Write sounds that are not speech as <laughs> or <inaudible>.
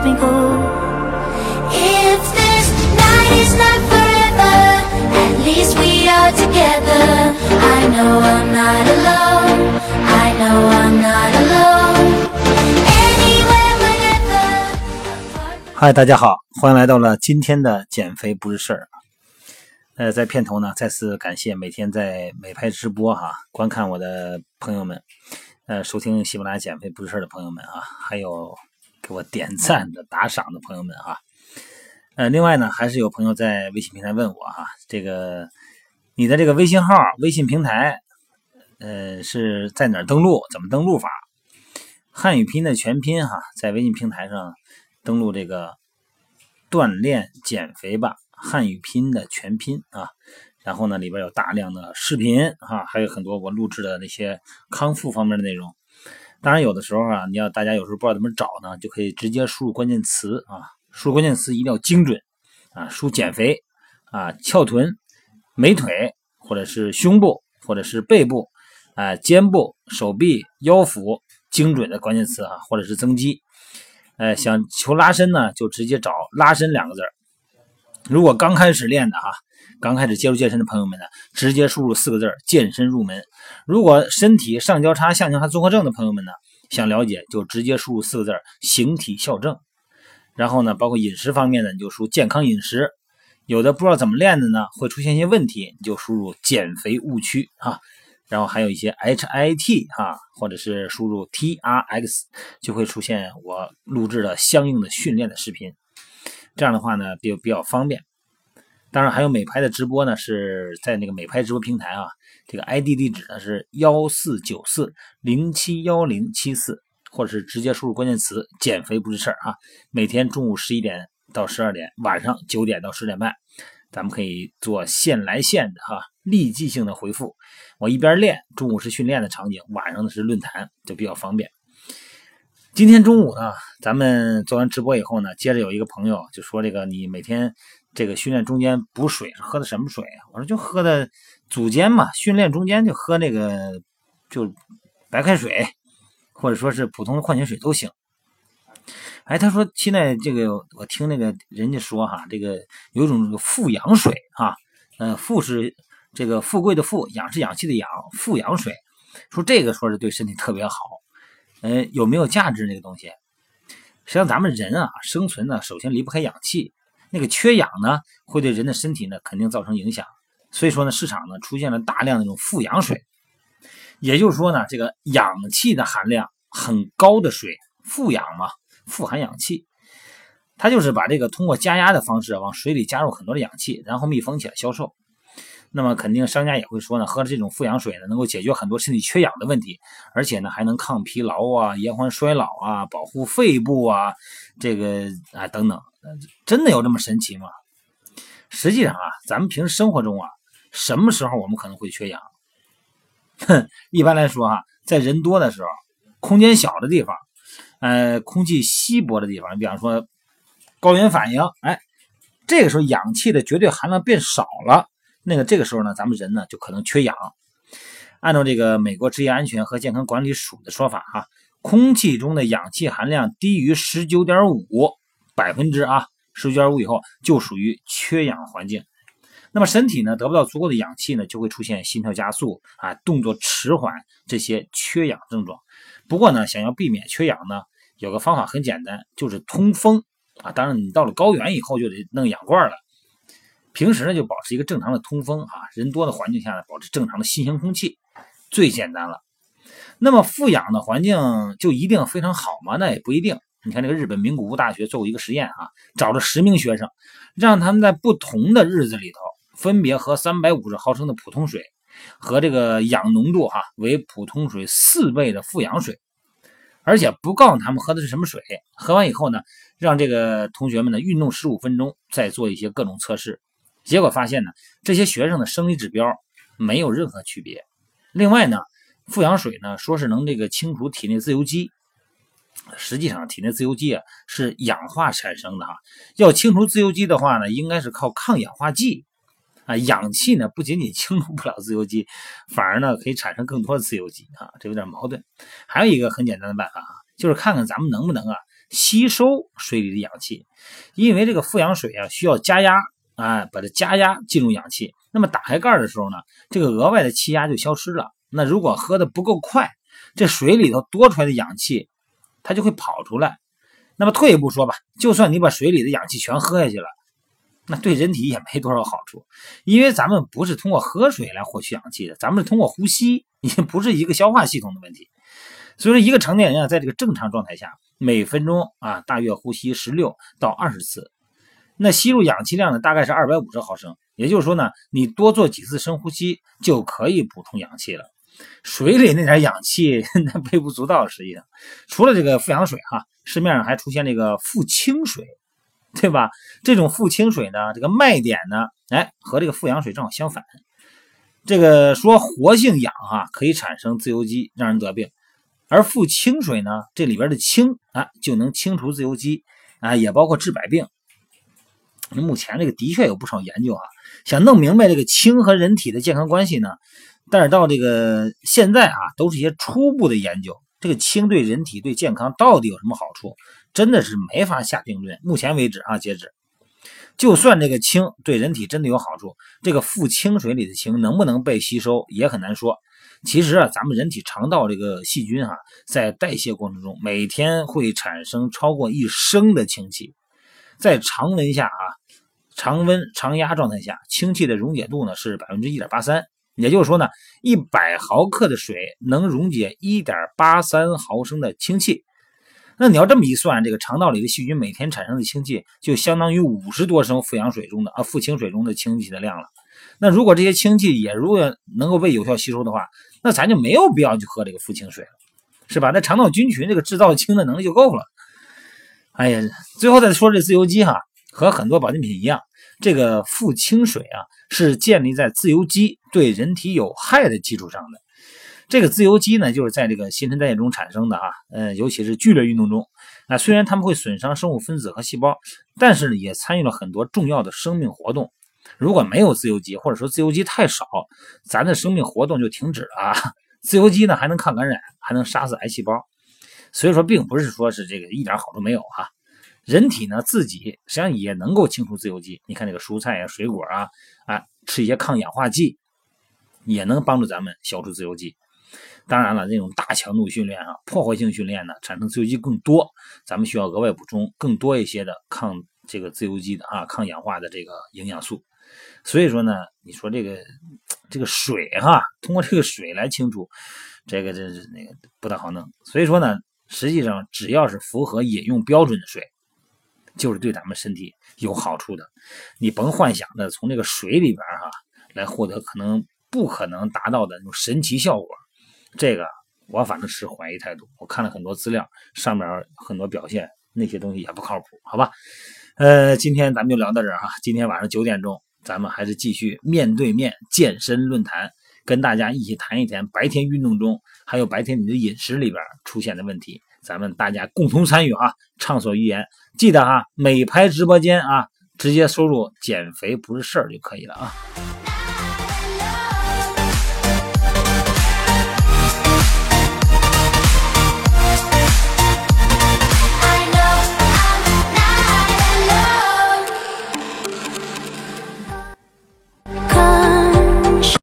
嗨 go if this night is not forever at least we are together i know i'm not alone i know i'm not alone anywhere hi 大家好欢迎来到了今天的减肥不是事儿呃在片头呢再次感谢每天在美拍直播哈观看我的朋友们呃收听喜马拉雅减肥不是事儿的朋友们啊还有给我点赞的、打赏的朋友们哈。呃，另外呢，还是有朋友在微信平台问我哈，这个你的这个微信号、微信平台，呃，是在哪儿登录？怎么登录法？汉语拼音的全拼哈，在微信平台上登录这个锻炼减肥吧汉语拼音的全拼啊，然后呢里边有大量的视频啊，还有很多我录制的那些康复方面的内容。当然有的时候啊，你要大家有时候不知道怎么找呢，就可以直接输入关键词啊，输入关键词一定要精准啊，输减肥啊、翘臀、美腿或者是胸部或者是背部啊、肩部、手臂、腰腹精准的关键词啊，或者是增肌。呃，想求拉伸呢，就直接找“拉伸”两个字儿。如果刚开始练的哈，刚开始接触健身的朋友们呢，直接输入四个字儿“健身入门”。如果身体上交叉、下交叉综合症的朋友们呢，想了解就直接输入四个字儿“形体校正”。然后呢，包括饮食方面呢，你就输健康饮食。有的不知道怎么练的呢，会出现一些问题，你就输入减肥误区啊。然后还有一些 HIT 哈，或者是输入 TRX，就会出现我录制的相应的训练的视频。这样的话呢，比比较方便。当然还有美拍的直播呢，是在那个美拍直播平台啊，这个 ID 地址呢是幺四九四零七幺零七四，或者是直接输入关键词“减肥不是事儿”啊。每天中午十一点到十二点，晚上九点到十点半，咱们可以做线来线的哈，立即性的回复。我一边练，中午是训练的场景，晚上呢是论坛，就比较方便。今天中午呢，咱们做完直播以后呢，接着有一个朋友就说：“这个你每天这个训练中间补水是喝的什么水？”我说：“就喝的组间嘛，训练中间就喝那个就白开水，<laughs> 或者说是普通的矿泉水都行。”哎，他说现在这个我听那个人家说哈，这个有一种富氧水哈，呃，富是这个富贵的富，氧是氧气的氧，富氧水，说这个说是对身体特别好。呃，有没有价值那个东西？实际上，咱们人啊，生存呢，首先离不开氧气。那个缺氧呢，会对人的身体呢，肯定造成影响。所以说呢，市场呢出现了大量的这种富氧水，也就是说呢，这个氧气的含量很高的水，富氧嘛，富含氧气。它就是把这个通过加压的方式往水里加入很多的氧气，然后密封起来销售。那么肯定商家也会说呢，喝了这种富氧水呢，能够解决很多身体缺氧的问题，而且呢还能抗疲劳啊、延缓衰老啊、保护肺部啊，这个啊等等，真的有这么神奇吗？实际上啊，咱们平时生活中啊，什么时候我们可能会缺氧？哼，一般来说哈，在人多的时候，空间小的地方，呃，空气稀薄的地方，你比方说高原反应，哎，这个时候氧气的绝对含量变少了。那个这个时候呢，咱们人呢就可能缺氧。按照这个美国职业安全和健康管理署的说法，哈，空气中的氧气含量低于十九点五百分之啊，十九点五以后就属于缺氧环境。那么身体呢得不到足够的氧气呢，就会出现心跳加速啊、动作迟缓这些缺氧症状。不过呢，想要避免缺氧呢，有个方法很简单，就是通风啊。当然，你到了高原以后就得弄氧罐了。平时呢，就保持一个正常的通风啊，人多的环境下呢，保持正常的新鲜空气，最简单了。那么富氧的环境就一定非常好吗？那也不一定。你看这个日本名古屋大学做过一个实验啊，找了十名学生，让他们在不同的日子里头，分别喝三百五十毫升的普通水和这个氧浓度哈为普通水四倍的富氧水，而且不告诉他们喝的是什么水。喝完以后呢，让这个同学们呢运动十五分钟，再做一些各种测试。结果发现呢，这些学生的生理指标没有任何区别。另外呢，富氧水呢说是能这个清除体内自由基，实际上体内自由基啊是氧化产生的哈。要清除自由基的话呢，应该是靠抗氧化剂啊。氧气呢不仅仅清除不了自由基，反而呢可以产生更多的自由基啊，这有点矛盾。还有一个很简单的办法啊，就是看看咱们能不能啊吸收水里的氧气，因为这个富氧水啊需要加压。啊，把它加压进入氧气，那么打开盖的时候呢，这个额外的气压就消失了。那如果喝的不够快，这水里头多出来的氧气，它就会跑出来。那么退一步说吧，就算你把水里的氧气全喝下去了，那对人体也没多少好处，因为咱们不是通过喝水来获取氧气的，咱们是通过呼吸，也不是一个消化系统的问题。所以说，一个成年人啊，在这个正常状态下，每分钟啊大约呼吸十六到二十次，那吸入氧气量呢大概是二百五十毫升。也就是说呢，你多做几次深呼吸就可以补充氧气了。水里那点氧气 <laughs> 那微不足道，实际上，除了这个富氧水哈，市面上还出现这个富氢水，对吧？这种富氢水呢，这个卖点呢，哎，和这个富氧水正好相反。这个说活性氧啊可以产生自由基，让人得病，而富氢水呢，这里边的氢啊就能清除自由基啊，也包括治百病。目前这个的确有不少研究啊，想弄明白这个氢和人体的健康关系呢。但是到这个现在啊，都是一些初步的研究。这个氢对人体对健康到底有什么好处，真的是没法下定论。目前为止啊，截止，就算这个氢对人体真的有好处，这个富氢水里的氢能不能被吸收也很难说。其实啊，咱们人体肠道这个细菌哈，在代谢过程中每天会产生超过一升的氢气，在常温下啊，常温常压状态下，氢气的溶解度呢是百分之一点八三。也就是说呢，一百毫克的水能溶解一点八三毫升的氢气。那你要这么一算，这个肠道里的细菌每天产生的氢气就相当于五十多升富氧水中的啊富氢水中的氢气的量了。那如果这些氢气也如果能够被有效吸收的话，那咱就没有必要去喝这个富氢水了，是吧？那肠道菌群这个制造氢的能力就够了。哎呀，最后再说这自由基哈，和很多保健品一样。这个富氢水啊，是建立在自由基对人体有害的基础上的。这个自由基呢，就是在这个新陈代谢中产生的啊，呃，尤其是剧烈运动中啊，虽然它们会损伤生物分子和细胞，但是呢，也参与了很多重要的生命活动。如果没有自由基，或者说自由基太少，咱的生命活动就停止了啊。自由基呢，还能抗感染，还能杀死癌细胞，所以说，并不是说是这个一点好处没有啊。人体呢自己实际上也能够清除自由基，你看这个蔬菜啊、水果啊，啊吃一些抗氧化剂，也能帮助咱们消除自由基。当然了，那种大强度训练啊、破坏性训练呢，产生自由基更多，咱们需要额外补充更多一些的抗这个自由基的啊、抗氧化的这个营养素。所以说呢，你说这个这个水哈，通过这个水来清除，这个这是那个不大好弄。所以说呢，实际上只要是符合饮用标准的水。就是对咱们身体有好处的，你甭幻想着从这个水里边哈来获得可能不可能达到的那种神奇效果，这个我反正是怀疑态度。我看了很多资料，上面很多表现那些东西也不靠谱，好吧？呃，今天咱们就聊到这儿哈。今天晚上九点钟，咱们还是继续面对面健身论坛，跟大家一起谈一谈白天运动中还有白天你的饮食里边出现的问题。咱们大家共同参与啊，畅所欲言。记得啊，美拍直播间啊，直接输入“减肥不是事儿”就可以了啊。